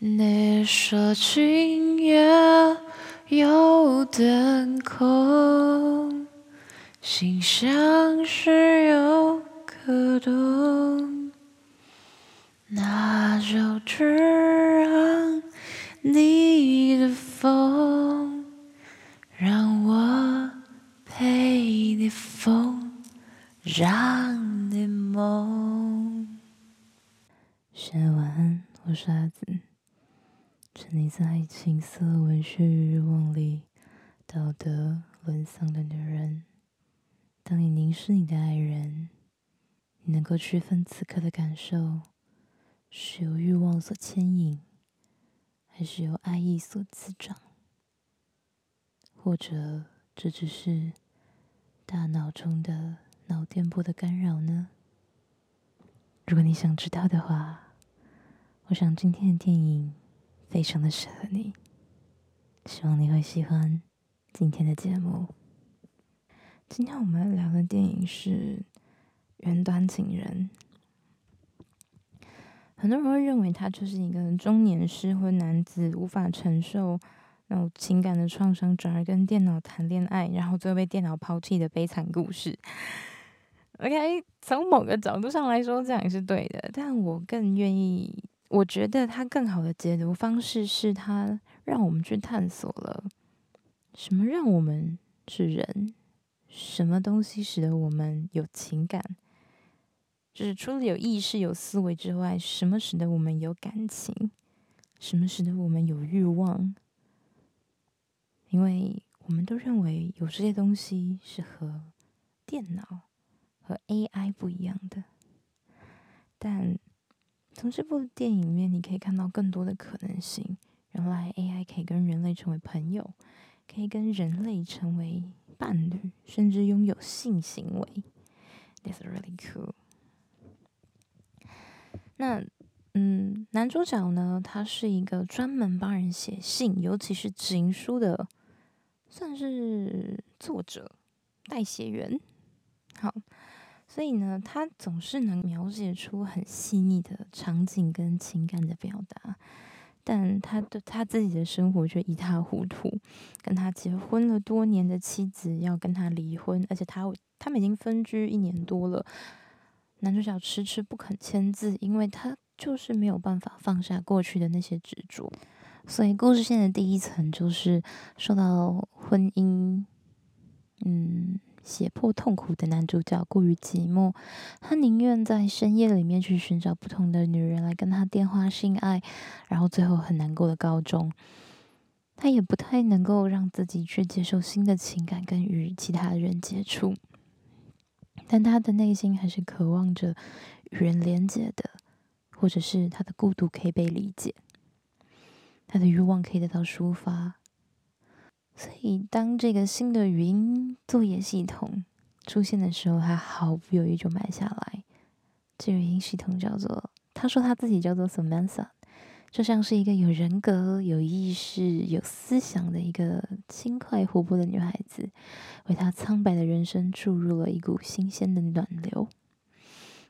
你说今夜有灯空，心像是有个洞，那就只让你的风，让我陪你疯，让你梦。写完，我是阿梓。沉溺在情色文学与欲望里，道德沦丧的女人。当你凝视你的爱人，你能够区分此刻的感受是由欲望所牵引，还是由爱意所滋长？或者这只是大脑中的脑电波的干扰呢？如果你想知道的话，我想今天的电影。非常的适合你，希望你会喜欢今天的节目。今天我们聊的电影是《远端情人》。很多人会认为他就是一个中年失婚男子无法承受那种情感的创伤，转而跟电脑谈恋爱，然后最后被电脑抛弃的悲惨故事。OK，从某个角度上来说，这样也是对的，但我更愿意。我觉得他更好的解读方式是，他让我们去探索了什么让我们是人，什么东西使得我们有情感，就是除了有意识、有思维之外，什么使得我们有感情，什么使得我们有欲望？因为我们都认为有这些东西是和电脑和 AI 不一样的，但。从这部电影里面，你可以看到更多的可能性。原来 AI 可以跟人类成为朋友，可以跟人类成为伴侣，甚至拥有性行为。That's really cool。那，嗯，男主角呢，他是一个专门帮人写信，尤其是情书的，算是作者、代写员。好。所以呢，他总是能描写出很细腻的场景跟情感的表达，但他的他自己的生活却一塌糊涂。跟他结婚了多年的妻子要跟他离婚，而且他他们已经分居一年多了。男主角迟迟不肯签字，因为他就是没有办法放下过去的那些执着。所以故事线的第一层就是受到婚姻，嗯。胁迫痛苦的男主角过于寂寞，他宁愿在深夜里面去寻找不同的女人来跟他电话性爱，然后最后很难过的告终。他也不太能够让自己去接受新的情感跟与其他人接触，但他的内心还是渴望着与人连接的，或者是他的孤独可以被理解，他的欲望可以得到抒发。所以，当这个新的语音作业系统出现的时候，他毫不犹豫就买下来。这语音系统叫做，他说他自己叫做 Samantha，就像是一个有人格、有意识、有思想的一个轻快活泼的女孩子，为他苍白的人生注入了一股新鲜的暖流。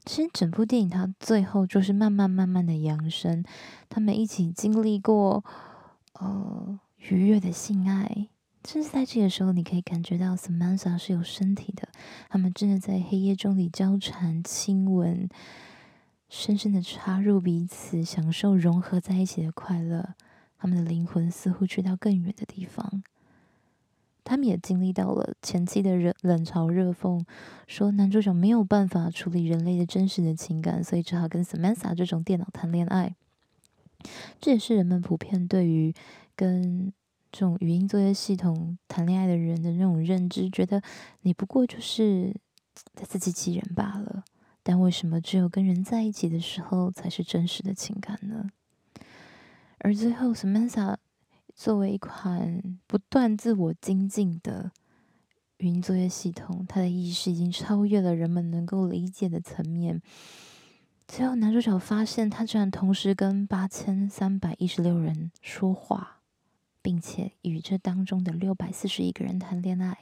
其实，整部电影它最后就是慢慢慢慢的扬升，他们一起经历过呃愉悦的性爱。甚至在这个时候，你可以感觉到 Samantha 是有身体的。他们真的在黑夜中里交缠、亲吻，深深的插入彼此，享受融合在一起的快乐。他们的灵魂似乎去到更远的地方。他们也经历到了前期的冷冷嘲热讽，说男主角没有办法处理人类的真实的情感，所以只好跟 Samantha 这种电脑谈恋爱。这也是人们普遍对于跟这种语音作业系统谈恋爱的人的那种认知，觉得你不过就是在自欺欺人罢了。但为什么只有跟人在一起的时候才是真实的情感呢？而最后，Samantha 作为一款不断自我精进的语音作业系统，它的意识已经超越了人们能够理解的层面。最后，男主角发现他居然同时跟八千三百一十六人说话。并且与这当中的六百四十一个人谈恋爱，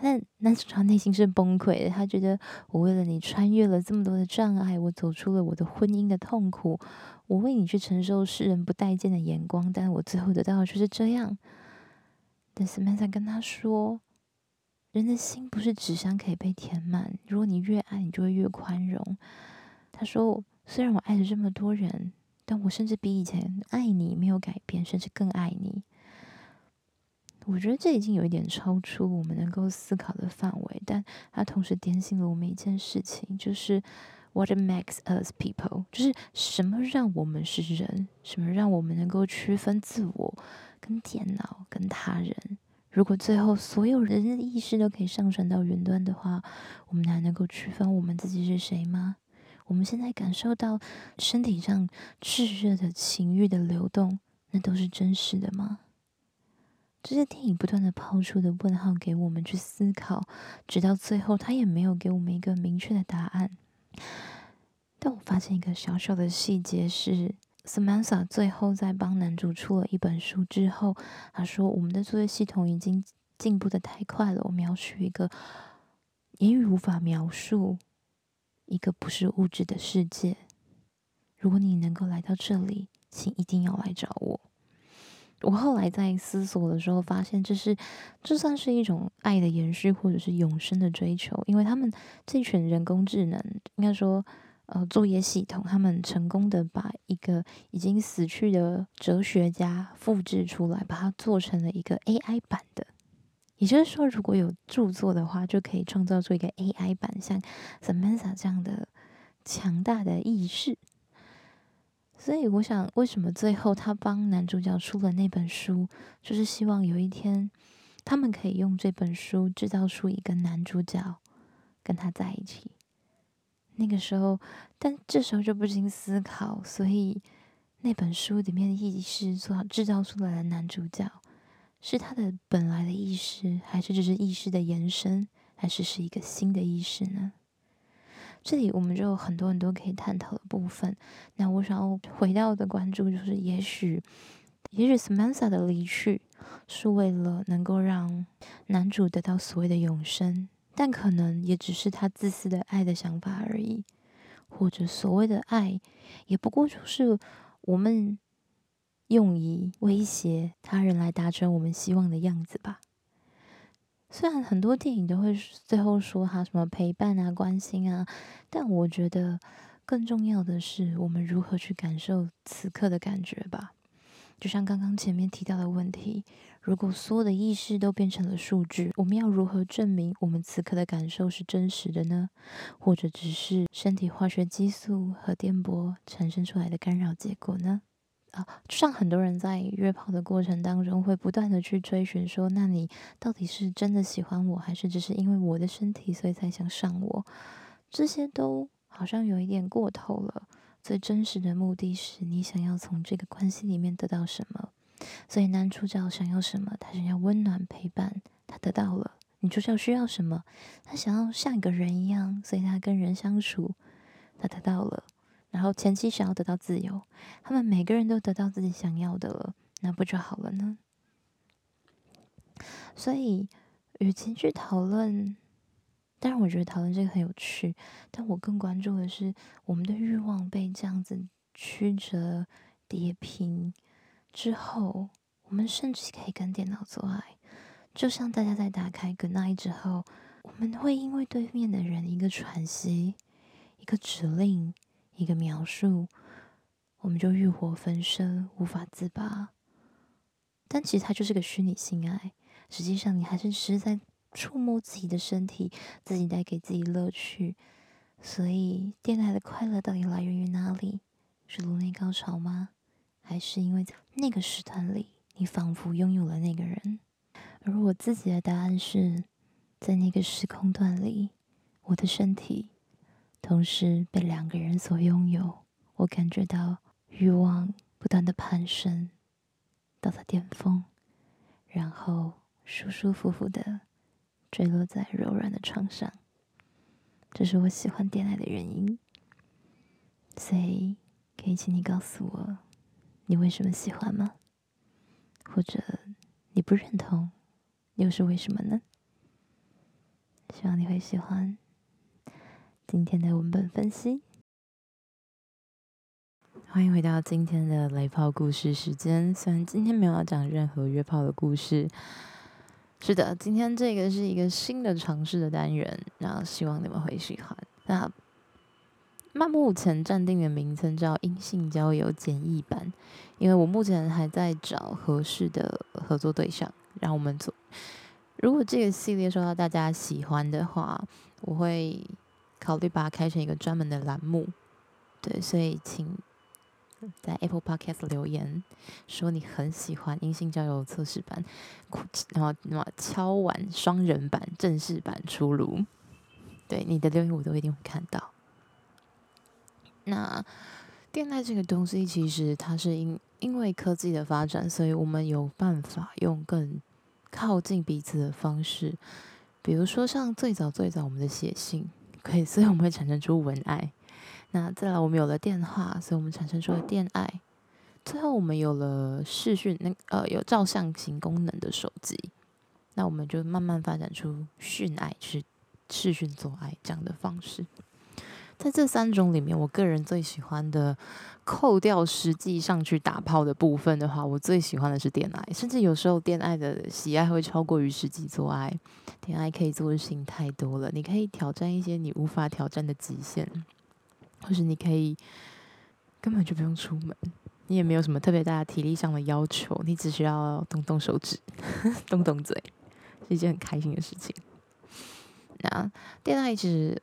但男主角内心是崩溃的。他觉得，我为了你穿越了这么多的障碍，我走出了我的婚姻的痛苦，我为你去承受世人不待见的眼光，但我最后得到的就是这样。但 Samantha 跟他说，人的心不是纸箱可以被填满，如果你越爱，你就会越宽容。他说，虽然我爱了这么多人，但我甚至比以前爱你没有改变，甚至更爱你。我觉得这已经有一点超出我们能够思考的范围，但它同时点醒了我们一件事情，就是 What makes us people？就是什么让我们是人？什么让我们能够区分自我跟电脑跟他人？如果最后所有人的意识都可以上传到云端的话，我们还能够区分我们自己是谁吗？我们现在感受到身体上炙热的情欲的流动，那都是真实的吗？这些电影不断的抛出的问号给我们去思考，直到最后，他也没有给我们一个明确的答案。但我发现一个小小的细节是，Samantha 最后在帮男主出了一本书之后，他说：“我们的作业系统已经进步的太快了，我们要去一个言语无法描述、一个不是物质的世界。如果你能够来到这里，请一定要来找我。”我后来在思索的时候，发现这是这算是一种爱的延续，或者是永生的追求。因为他们这群人工智能，应该说，呃，作业系统，他们成功的把一个已经死去的哲学家复制出来，把它做成了一个 AI 版的。也就是说，如果有著作的话，就可以创造出一个 AI 版，像 Samantha 这样的强大的意识。所以我想，为什么最后他帮男主角出了那本书，就是希望有一天，他们可以用这本书制造出一个男主角，跟他在一起。那个时候，但这时候就不禁思考，所以那本书里面的意识做好制造出来的男主角，是他的本来的意识，还是只是意识的延伸，还是是一个新的意识呢？这里我们就有很多很多可以探讨的部分。那我想要回到的关注就是，也许，也许 Samantha 的离去是为了能够让男主得到所谓的永生，但可能也只是他自私的爱的想法而已。或者所谓的爱，也不过就是我们用以威胁他人来达成我们希望的样子吧。虽然很多电影都会最后说他什么陪伴啊、关心啊，但我觉得更重要的是我们如何去感受此刻的感觉吧。就像刚刚前面提到的问题，如果所有的意识都变成了数据，我们要如何证明我们此刻的感受是真实的呢？或者只是身体化学激素和电波产生出来的干扰结果呢？啊，就像很多人在约炮的过程当中，会不断的去追寻说，那你到底是真的喜欢我，还是只是因为我的身体，所以才想上我？这些都好像有一点过头了。最真实的目的是你想要从这个关系里面得到什么？所以男主角想要什么？他想要温暖陪伴，他得到了。女主角需要什么？他想要像一个人一样，所以他跟人相处，他得到了。然后前妻想要得到自由，他们每个人都得到自己想要的了，那不就好了呢？所以，与其去讨论，当然我觉得讨论这个很有趣，但我更关注的是我们的欲望被这样子曲折叠平之后，我们甚至可以跟电脑做爱，就像大家在打开 Good Night 之后，我们会因为对面的人一个喘息，一个指令。一个描述，我们就欲火焚身，无法自拔。但其实它就是个虚拟性爱，实际上你还是只是在触摸自己的身体，自己带给自己乐趣。所以，电爱的快乐到底来源于哪里？是颅内高潮吗？还是因为在那个时段里，你仿佛拥有了那个人？而我自己的答案是，在那个时空段里，我的身体。同时被两个人所拥有，我感觉到欲望不断的攀升，到达巅峰，然后舒舒服服的坠落在柔软的床上。这是我喜欢电爱的原因。所以，可以请你告诉我，你为什么喜欢吗？或者你不认同，又是为什么呢？希望你会喜欢。今天的文本分析欢迎回到今天的雷炮故事时间。虽然今天没有要讲任何约炮的故事，是的，今天这个是一个新的尝试的单元，然后希望你们会喜欢。那那目前暂定的名称叫“阴性交友简易版”，因为我目前还在找合适的合作对象，让我们做。如果这个系列受到大家喜欢的话，我会考虑把它开成一个专门的栏目。对，所以请。在 Apple Podcast 留言说你很喜欢阴性交友测试版，然后那么敲碗双人版正式版出炉，对你的留言我都一定会看到。那电台这个东西其实它是因因为科技的发展，所以我们有办法用更靠近彼此的方式，比如说像最早最早我们的写信，可以，所以我们会产生出文爱。那再来，我们有了电话，所以我们产生出了电爱。最后，我们有了视讯，那呃有照相型功能的手机。那我们就慢慢发展出讯爱，是视讯做爱这样的方式。在这三种里面，我个人最喜欢的，扣掉实际上去打炮的部分的话，我最喜欢的是电爱。甚至有时候，电爱的喜爱会超过于实际做爱。电爱可以做的事情太多了，你可以挑战一些你无法挑战的极限。或是你可以根本就不用出门，你也没有什么特别大的体力上的要求，你只需要动动手指、动动嘴，是一件很开心的事情。那电爱其实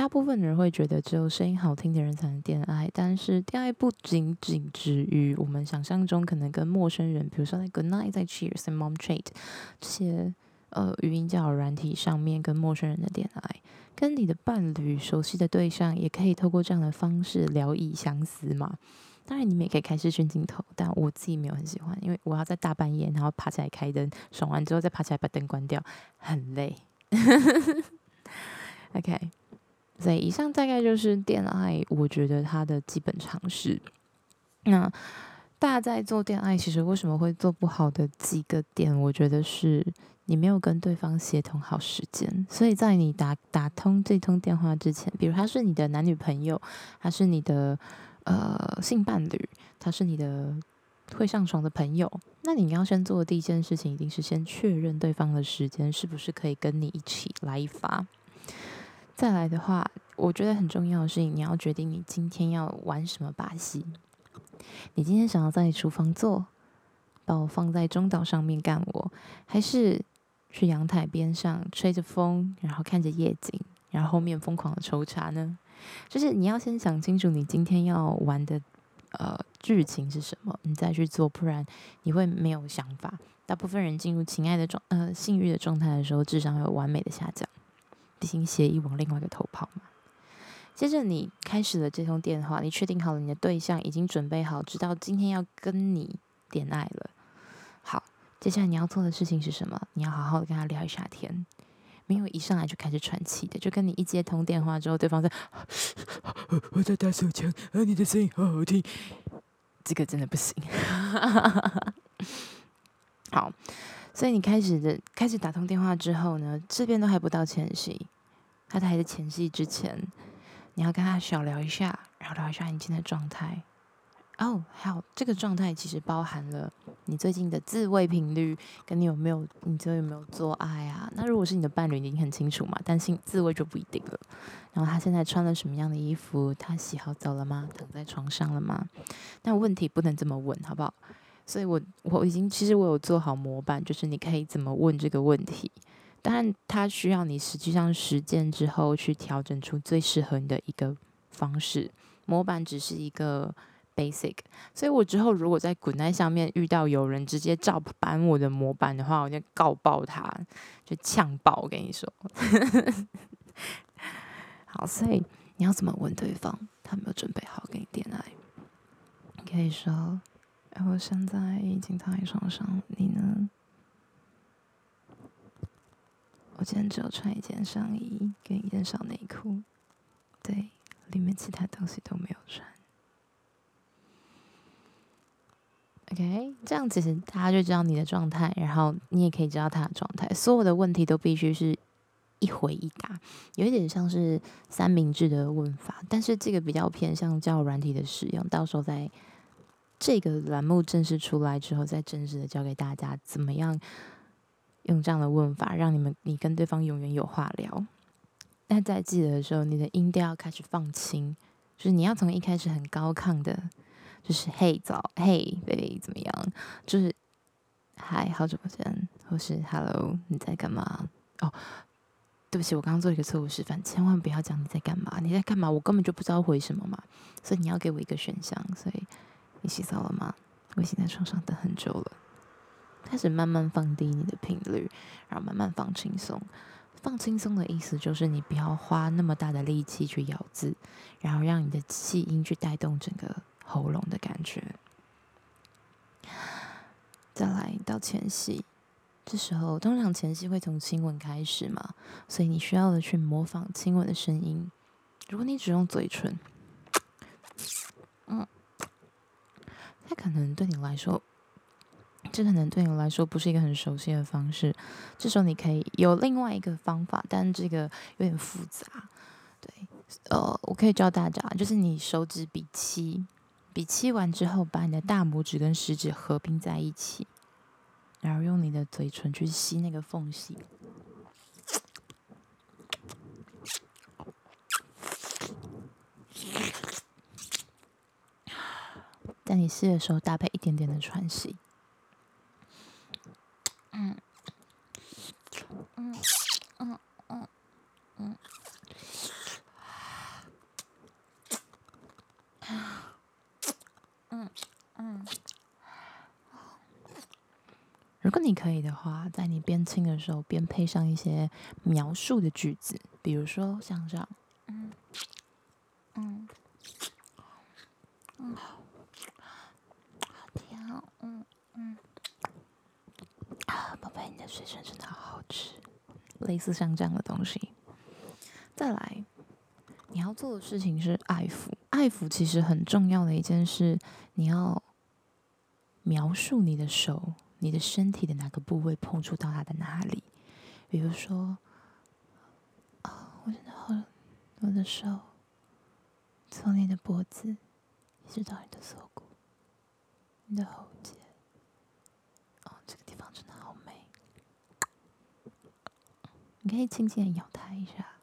大部分人会觉得只有声音好听的人才能恋爱，但是恋爱不仅仅止于我们想象中，可能跟陌生人，比如说在 Good Night、在 Cheers、在 Mom Chat 这些呃语音交友软体上面跟陌生人的恋爱。跟你的伴侣、熟悉的对象，也可以透过这样的方式聊以相思嘛。当然，你们也可以开视讯镜头，但我自己没有很喜欢，因为我要在大半夜，然后爬起来开灯，爽完之后再爬起来把灯关掉，很累。OK，所以以上大概就是电爱，我觉得它的基本常识。那大家在做电爱，其实为什么会做不好的几个点，我觉得是。你没有跟对方协同好时间，所以在你打打通这通电话之前，比如他是你的男女朋友，他是你的呃性伴侣，他是你的会上床的朋友，那你要先做的第一件事情，一定是先确认对方的时间是不是可以跟你一起来一发。再来的话，我觉得很重要的是，你要决定你今天要玩什么把戏。你今天想要在厨房做，把我放在中岛上面干我，还是？去阳台边上吹着风，然后看着夜景，然后后面疯狂的抽查呢？就是你要先想清楚你今天要玩的呃剧情是什么，你再去做，不然你会没有想法。大部分人进入情爱的状呃性欲的状态的时候，智商会有完美的下降，行协议往另外一个头跑嘛。接着你开始了这通电话，你确定好了你的对象已经准备好，知道今天要跟你恋爱了。好。接下来你要做的事情是什么？你要好好的跟他聊一下天，没有一上来就开始喘气的，就跟你一接通电话之后，对方在，我在打手枪，啊，你的声音好好听，这个真的不行。好，所以你开始的开始打通电话之后呢，这边都还不到前戏，他还在前戏之前，你要跟他小聊一下，然后聊一下你今天的状态。哦，还有这个状态其实包含了你最近的自慰频率，跟你有没有，你最近有没有做爱啊？那如果是你的伴侣，你很清楚嘛，但是自慰就不一定了。然后他现在穿了什么样的衣服？他洗好澡了吗？躺在床上了吗？那问题不能这么问，好不好？所以我我已经其实我有做好模板，就是你可以怎么问这个问题。当然，它需要你实际上实践之后去调整出最适合你的一个方式。模板只是一个。basic，所以我之后如果在滚在上面遇到有人直接照搬我的模板的话，我就告爆他，就呛爆。我跟你说，好，所以你要怎么问对方？他没有准备好给你电爱，你可以说：“哎，我现在已经躺在床上，你呢？我今天只有穿一件上衣跟一件小内裤，对，里面其他东西都没有穿。” OK，这样其实大家就知道你的状态，然后你也可以知道他的状态。所有的问题都必须是一回一答，有一点像是三明治的问法，但是这个比较偏向交友软体的使用。到时候再这个栏目正式出来之后，再正式的教给大家怎么样用这样的问法，让你们你跟对方永远有话聊。但在记得的时候，你的音调要开始放轻，就是你要从一开始很高亢的，就是嘿早嘿 baby 怎么样，就是嗨好久不见，或是 hello 你在干嘛？哦，对不起，我刚刚做了一个错误示范，千万不要讲你在干嘛，你在干嘛？我根本就不知道回什么嘛，所以你要给我一个选项。所以你洗澡了吗？我已经在床上等很久了。开始慢慢放低你的频率，然后慢慢放轻松。放轻松的意思就是你不要花那么大的力气去咬字，然后让你的气音去带动整个喉咙的感觉。再来到前戏，这时候通常前戏会从亲吻开始嘛，所以你需要的去模仿亲吻的声音。如果你只用嘴唇，嗯，它可能对你来说。这可能对你来说不是一个很熟悉的方式，这时候你可以有另外一个方法，但这个有点复杂。对，呃，我可以教大家，就是你手指比七，比七完之后，把你的大拇指跟食指合并在一起，然后用你的嘴唇去吸那个缝隙。在你吸的时候，搭配一点点的喘息。嗯，嗯，嗯，嗯，嗯，嗯，嗯。如果你可以的话，在你边听的时候，边配上一些描述的句子，比如说像这样，嗯，嗯，嗯，嗯，嗯。宝贝，你的水唇真的好好吃，类似像这样的东西。再来，你要做的事情是爱抚。爱抚其实很重要的一件事，你要描述你的手、你的身体的哪个部位碰触到他的哪里。比如说，啊、哦，我真的好，我的手从你的脖子一直到你的锁骨，你的喉结。你可以轻轻的咬它一下，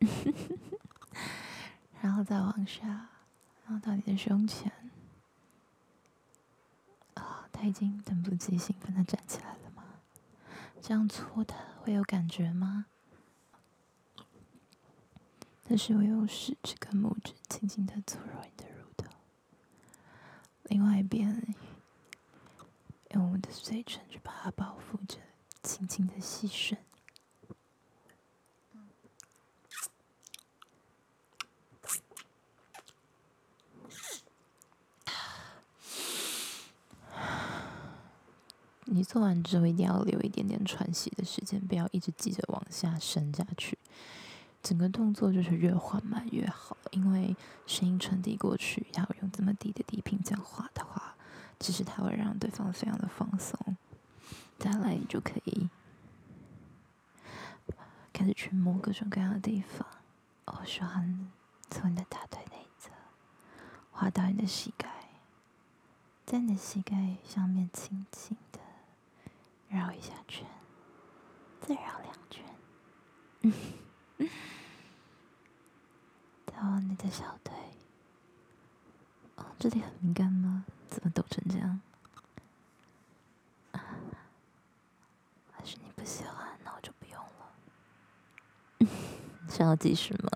然后再往下，然后到你的胸前。啊，他已经等不及兴奋的站起来了吗？这样搓它会有感觉吗？但是我用食指跟拇指轻轻的搓揉你的乳头，另外一边用我的嘴唇去把它包覆着，轻轻的吸吮。你做完之后一定要留一点点喘息的时间，不要一直急着往下伸下去。整个动作就是越缓慢越好，因为声音传递过去，然后用这么低的低频讲话的话，其实它会让对方非常的放松。再来你就可以开始去摸各种各样的地方。我喜欢从你的大腿内侧滑到你的膝盖，在你的膝盖上面轻轻的。绕一下圈，再绕两圈。到你的小腿，哦，这里很敏感吗？怎么抖成这样？啊，还是你不喜欢？那我就不用了。想要继续吗？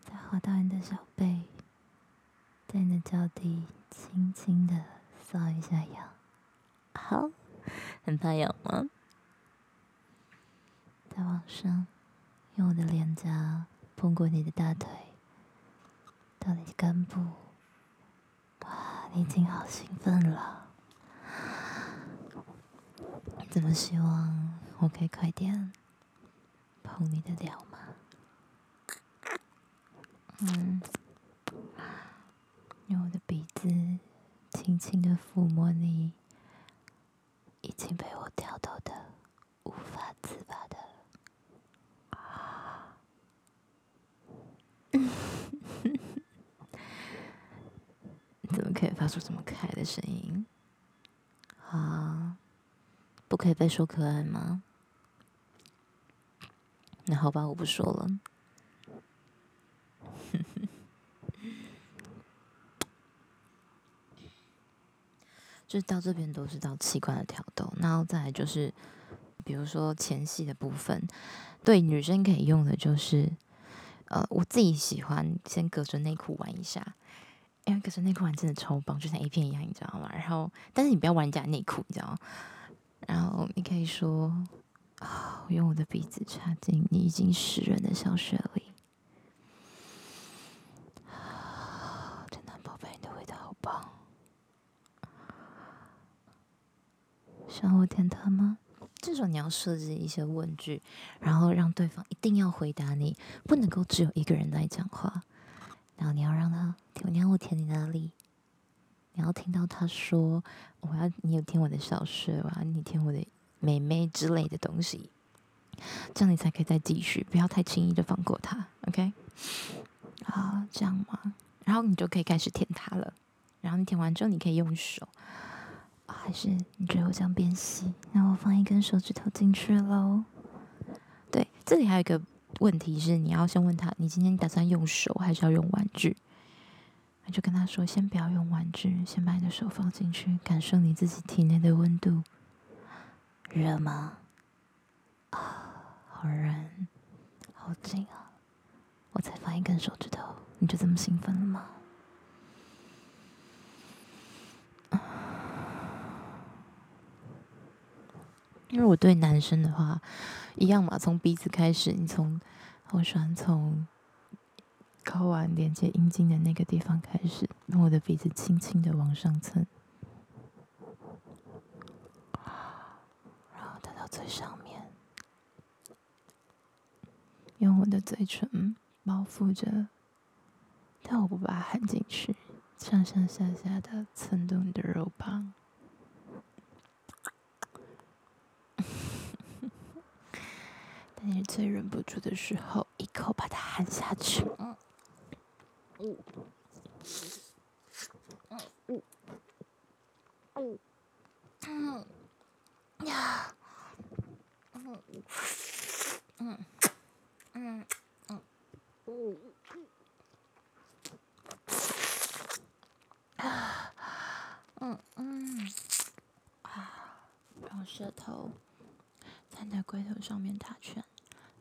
再滑到你的小背，在你的脚底轻轻的搔一下痒。好，很怕痒吗？再往上，用我的脸颊碰过你的大腿，到你的根部。哇，你已经好兴奋了！怎么希望我可以快点碰你的脸吗？嗯，用我的鼻子轻轻的抚摸你。请被我调头的，无法自拔的。你怎么可以发出这么可爱的声音？啊？不可以被说可爱吗？那好吧，我不说了。哼哼。就是到这边都是到器官的挑逗，然后再来就是，比如说前戏的部分，对女生可以用的就是，呃，我自己喜欢先隔着内裤玩一下，因为隔着内裤玩真的超棒，就像 A 片一样，你知道吗？然后，但是你不要玩人家内裤，你知道吗？然后你可以说啊，我用我的鼻子插进你已经湿润的小穴里。想我舔他吗？这种你要设置一些问句，然后让对方一定要回答你，不能够只有一个人在讲话。然后你要让他，你要我舔你哪里？你要听到他说我要你有舔我的小穴，我要你舔我的妹妹之类的东西，这样你才可以再继续，不要太轻易的放过他。OK？好，这样嘛，然后你就可以开始舔他了。然后你舔完之后，你可以用手。还是你觉得我这样变细，那我放一根手指头进去喽。对，这里还有一个问题是，你要先问他，你今天打算用手还是要用玩具？那就跟他说，先不要用玩具，先把你的手放进去，感受你自己体内的温度。热吗？啊，好热，好紧啊！我才放一根手指头，你就这么兴奋了吗？因为我对男生的话，一样嘛，从鼻子开始，你从我喜欢从睾丸连接阴茎的那个地方开始，用我的鼻子轻轻的往上蹭，然后带到最上面，用我的嘴唇包覆着，但我不把它含进去，上上下下的蹭动你的肉棒。你最忍不住的时候，一口把它含下去。嗯，嗯，嗯，嗯，嗯，呀，嗯，嗯，嗯，嗯，嗯，啊，嗯，嗯，啊，然后舌头在龟头上面打圈。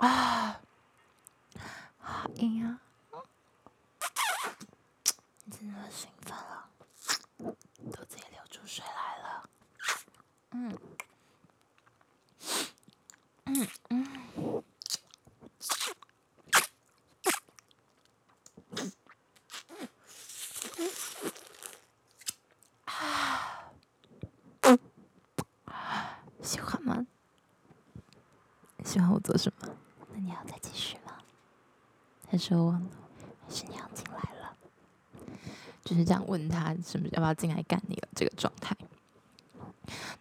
아. 还是我忘了？还是你要进来了？就是这样问他，什么要不要进来干你了？这个状态。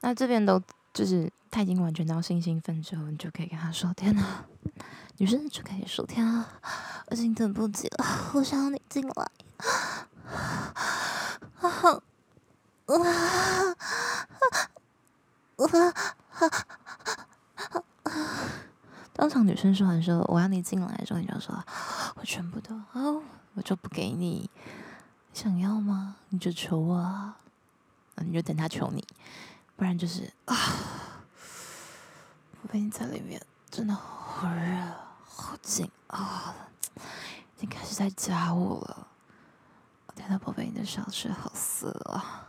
那这边都就是他已经完全到性兴奋之后，你就可以跟他说：“天哪，女生就可以说天啊，我已经等不及了，我想要你进来。”啊，我，我。当场女生说完说：“我要你进来的时候，你就说，我全部都哦，我就不给你，想要吗？你就求我啊，你就等他求你，不然就是啊，我被你在里面，真的好热，好紧啊，已经开始在夹我了。我听到宝贝你的小穴好色啊，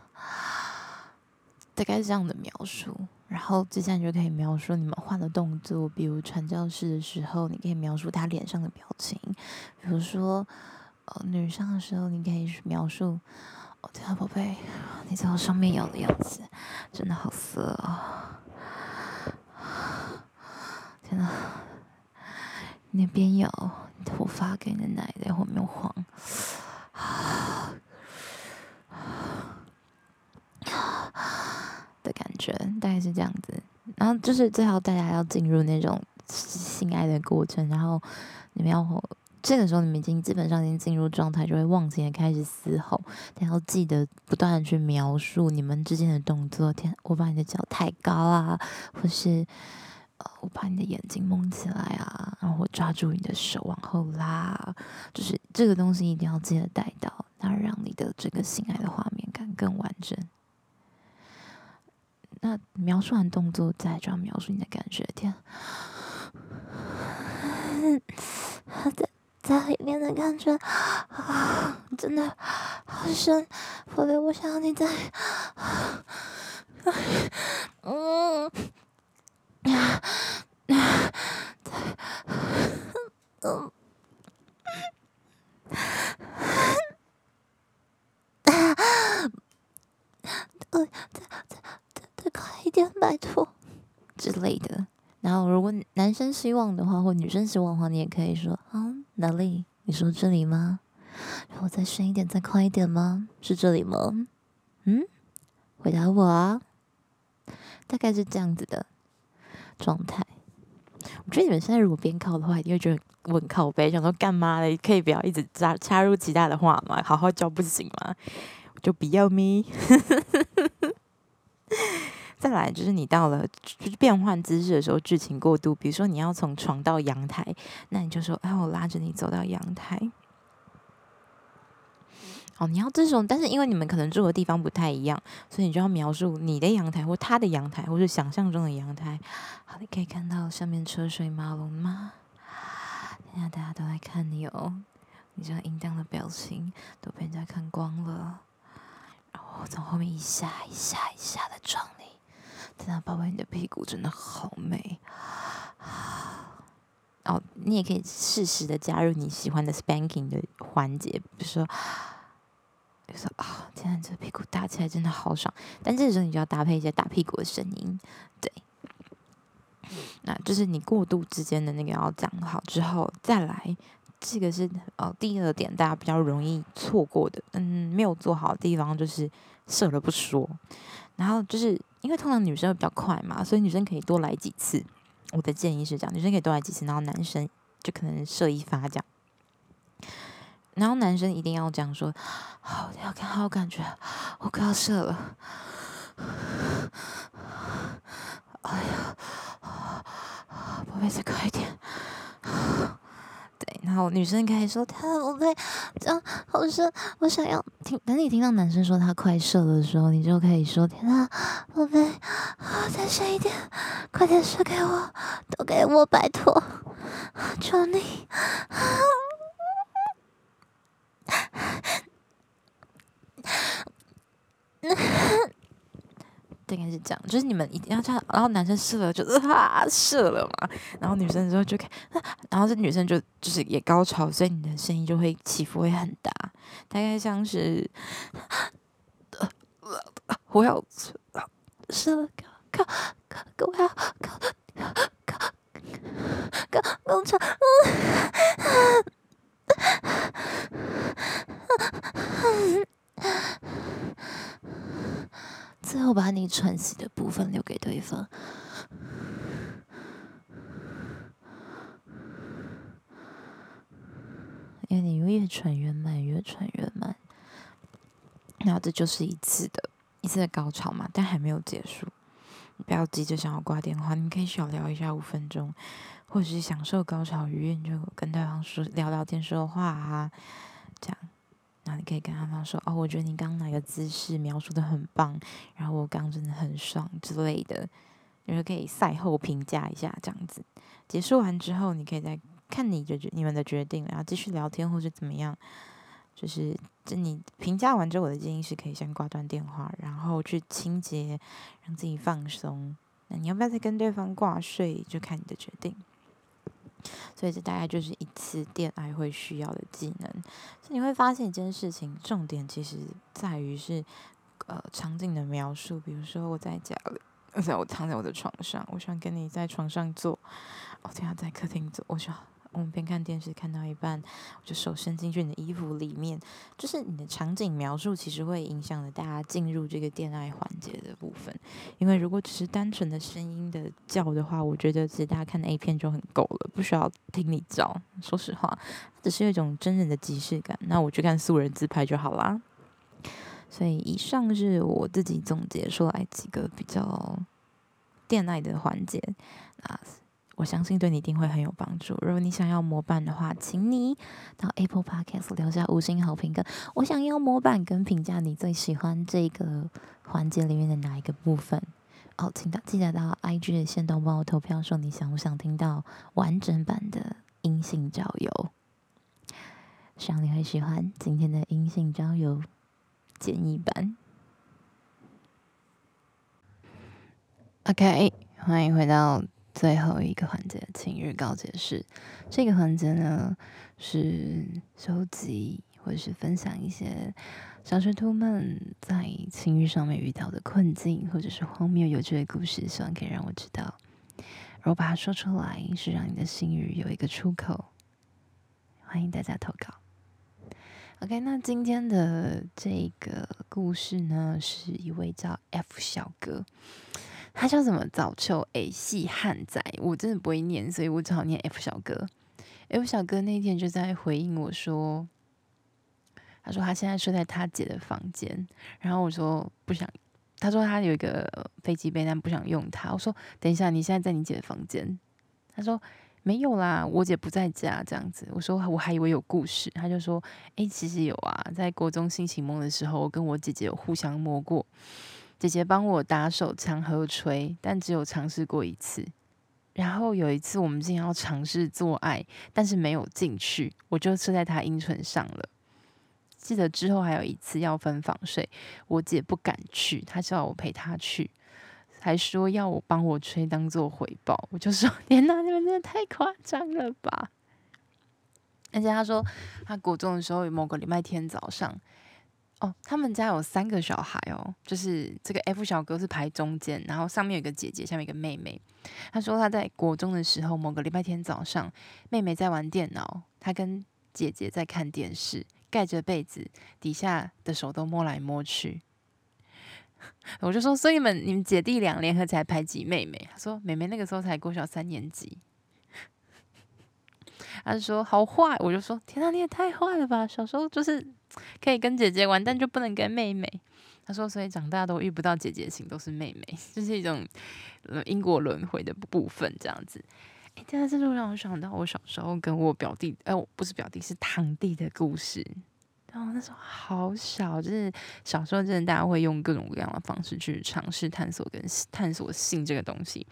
大概是这样的描述。然后接下来就可以描述你们换的动作，比如传教士的时候，你可以描述他脸上的表情；比如说，呃，女上的时候，你可以描述，哦，对啊，宝贝，你在我上面咬的样子，真的好色啊、天哪，你边咬，你头发跟你的奶在后面晃。大概是这样子，然后就是最后大家要进入那种性爱的过程，然后你们要这个时候你们已经基本上已经进入状态，就会忘情的开始嘶吼，但要记得不断的去描述你们之间的动作。天，我把你的脚抬高啊，或是呃，我把你的眼睛蒙起来啊，然后我抓住你的手往后拉，就是这个东西一定要记得带到，那让你的这个性爱的画面感更完整。那描述完动作，再就要描述你的感觉。天，在在里面的感觉啊，真的好深。宝贝，我想要你在，嗯，啊，在，嗯，呃，在在。快一点，拜托 之类的。然后，如果男生希望的话，或女生希望的话，你也可以说：“啊，哪里？你说这里吗？然后再深一点，再快一点吗？是这里吗？”嗯，回答我啊。大概是这样子的状态。我觉得你们现在如果边靠的话，一定会觉得我靠北，想说干嘛的？可以不要一直插插入其他的话吗？好好教不行吗？就不要咪。再来就是你到了就是变换姿势的时候，剧情过渡。比如说你要从床到阳台，那你就说：“哎，我拉着你走到阳台。”哦，你要这种，但是因为你们可能住的地方不太一样，所以你就要描述你的阳台或他的阳台，或是想象中的阳台。好，你可以看到下面车水马龙吗？现在大家都在看你哦，你这样淫荡的表情都被人家看光了。然后从后面一下一下一下的撞，真的，宝贝，你的屁股真的好美！哦，你也可以适时的加入你喜欢的 spanking 的环节，比如说，比如说啊、天啊，这个屁股打起来真的好爽！但这时候你就要搭配一些打屁股的声音，对，那就是你过渡之间的那个要讲好之后再来。这个是哦，第二点大家比较容易错过的，嗯，没有做好的地方就是射了不说，然后就是因为通常女生会比较快嘛，所以女生可以多来几次。我的建议是这样，女生可以多来几次，然后男生就可能射一发这样，然后男生一定要这样说：“好，要看好感觉，我快要射了。”哎呀，宝贝，再快一点。然后女生可以说他宝贝，这样好射，我想要听。等你听到男生说他快射的时候，你就可以说天啊，宝贝，啊，再深一点，快点射给我，都给我，拜托，求你。应该是这样，就是你们一定要这样，然后男生射了就啊射了嘛，然后女生之后就看，然后这女生就就是也高潮，所以你的声音就会起伏会很大，大概像是，我要射了，高高高，我要高高高高潮，最后把你喘息的部分留给对方，因为你越喘越慢，越喘越慢。然后这就是一次的一次的高潮嘛，但还没有结束。你不要急着想要挂电话，你可以小聊一下五分钟，或者是享受高潮愉悦，你就跟对方说聊聊天说话啊，这样。然后你可以跟他方说：“哦，我觉得你刚刚那个姿势描述的很棒，然后我刚真的很爽之类的，你就可以赛后评价一下这样子。结束完之后，你可以再看你的决你们的决定，然后继续聊天或者怎么样。就是，就你评价完之后，我的建议是可以先挂断电话，然后去清洁，让自己放松。那你要不要再跟对方挂睡，就看你的决定。所以这大概就是一次恋爱会需要的技能。所以你会发现一件事情，重点其实在于是，呃，场景的描述。比如说我在家里，在我躺在我的床上，我想跟你在床上坐，我想要在客厅坐，我想。我们边看电视看到一半，我就手伸进去你的衣服里面，就是你的场景描述，其实会影响了大家进入这个恋爱环节的部分。因为如果只是单纯的声音的叫的话，我觉得其实大家看 A 片就很够了，不需要听你叫。说实话，只是一种真人的即视感。那我去看素人自拍就好啦。所以以上是我自己总结出来几个比较恋爱的环节啊。我相信对你一定会很有帮助。如果你想要模板的话，请你到 Apple Podcast 留下五星好评。跟我想要模板跟评价，你最喜欢这个环节里面的哪一个部分？哦，请到记得到 IG 的线动帮我投票，说你想不想听到完整版的阴性交友？希望你会喜欢今天的阴性交友简易版。OK，欢迎回到。最后一个环节，情欲告解室。这个环节呢，是收集或者是分享一些小学徒们在情欲上面遇到的困境，或者是荒谬有趣的故事，希望可以让我知道，而我把它说出来，是让你的性欲有一个出口。欢迎大家投稿。OK，那今天的这个故事呢，是一位叫 F 小哥。他叫什么？早秋哎，细汉仔，我真的不会念，所以我只好念 F 小哥。F 小哥那天就在回应我说，他说他现在睡在他姐的房间，然后我说不想，他说他有一个飞机杯，但不想用它。我说等一下，你现在在你姐的房间？他说没有啦，我姐不在家，这样子。我说我还以为有故事，他就说哎，其实有啊，在国中性启蒙的时候，我跟我姐姐有互相摸过。姐姐帮我打手枪和吹，但只有尝试过一次。然后有一次我们竟然要尝试做爱，但是没有进去，我就射在她阴唇上了。记得之后还有一次要分房睡，我姐不敢去，她叫我陪她去，还说要我帮我吹当做回报。我就说：天哪，你们真的太夸张了吧！而且她说，她国中的时候，某个礼拜天早上。哦，他们家有三个小孩哦，就是这个 F 小哥是排中间，然后上面有一个姐姐，下面有一个妹妹。他说他在国中的时候，某个礼拜天早上，妹妹在玩电脑，他跟姐姐在看电视，盖着被子，底下的手都摸来摸去。我就说，所以你们你们姐弟俩联合起来排挤妹妹。他说，妹妹那个时候才国小三年级。他就说好坏，我就说天哪，你也太坏了吧！小时候就是。可以跟姐姐玩，但就不能跟妹妹。他说，所以长大都遇不到姐姐型，都是妹妹，就是一种因果轮回的部分，这样子。哎，这这就让我想到我小时候跟我表弟，哎，我不是表弟，是堂弟的故事。然后那时候好小，就是小时候真的大家会用各种各样的方式去尝试探索跟探索性这个东西。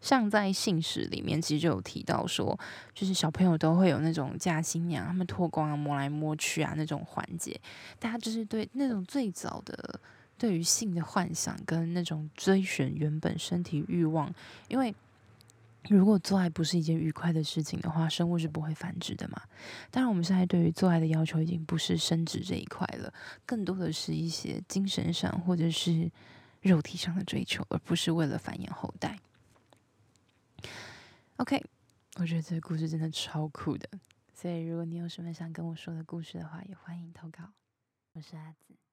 像在性史里面，其实就有提到说，就是小朋友都会有那种嫁新娘，他们脱光啊、摸来摸去啊那种环节。大家就是对那种最早的对于性的幻想跟那种追寻原本身体欲望，因为。如果做爱不是一件愉快的事情的话，生物是不会繁殖的嘛。当然，我们现在对于做爱的要求已经不是生殖这一块了，更多的是一些精神上或者是肉体上的追求，而不是为了繁衍后代。OK，我觉得这个故事真的超酷的，所以如果你有什么想跟我说的故事的话，也欢迎投稿。我是阿紫。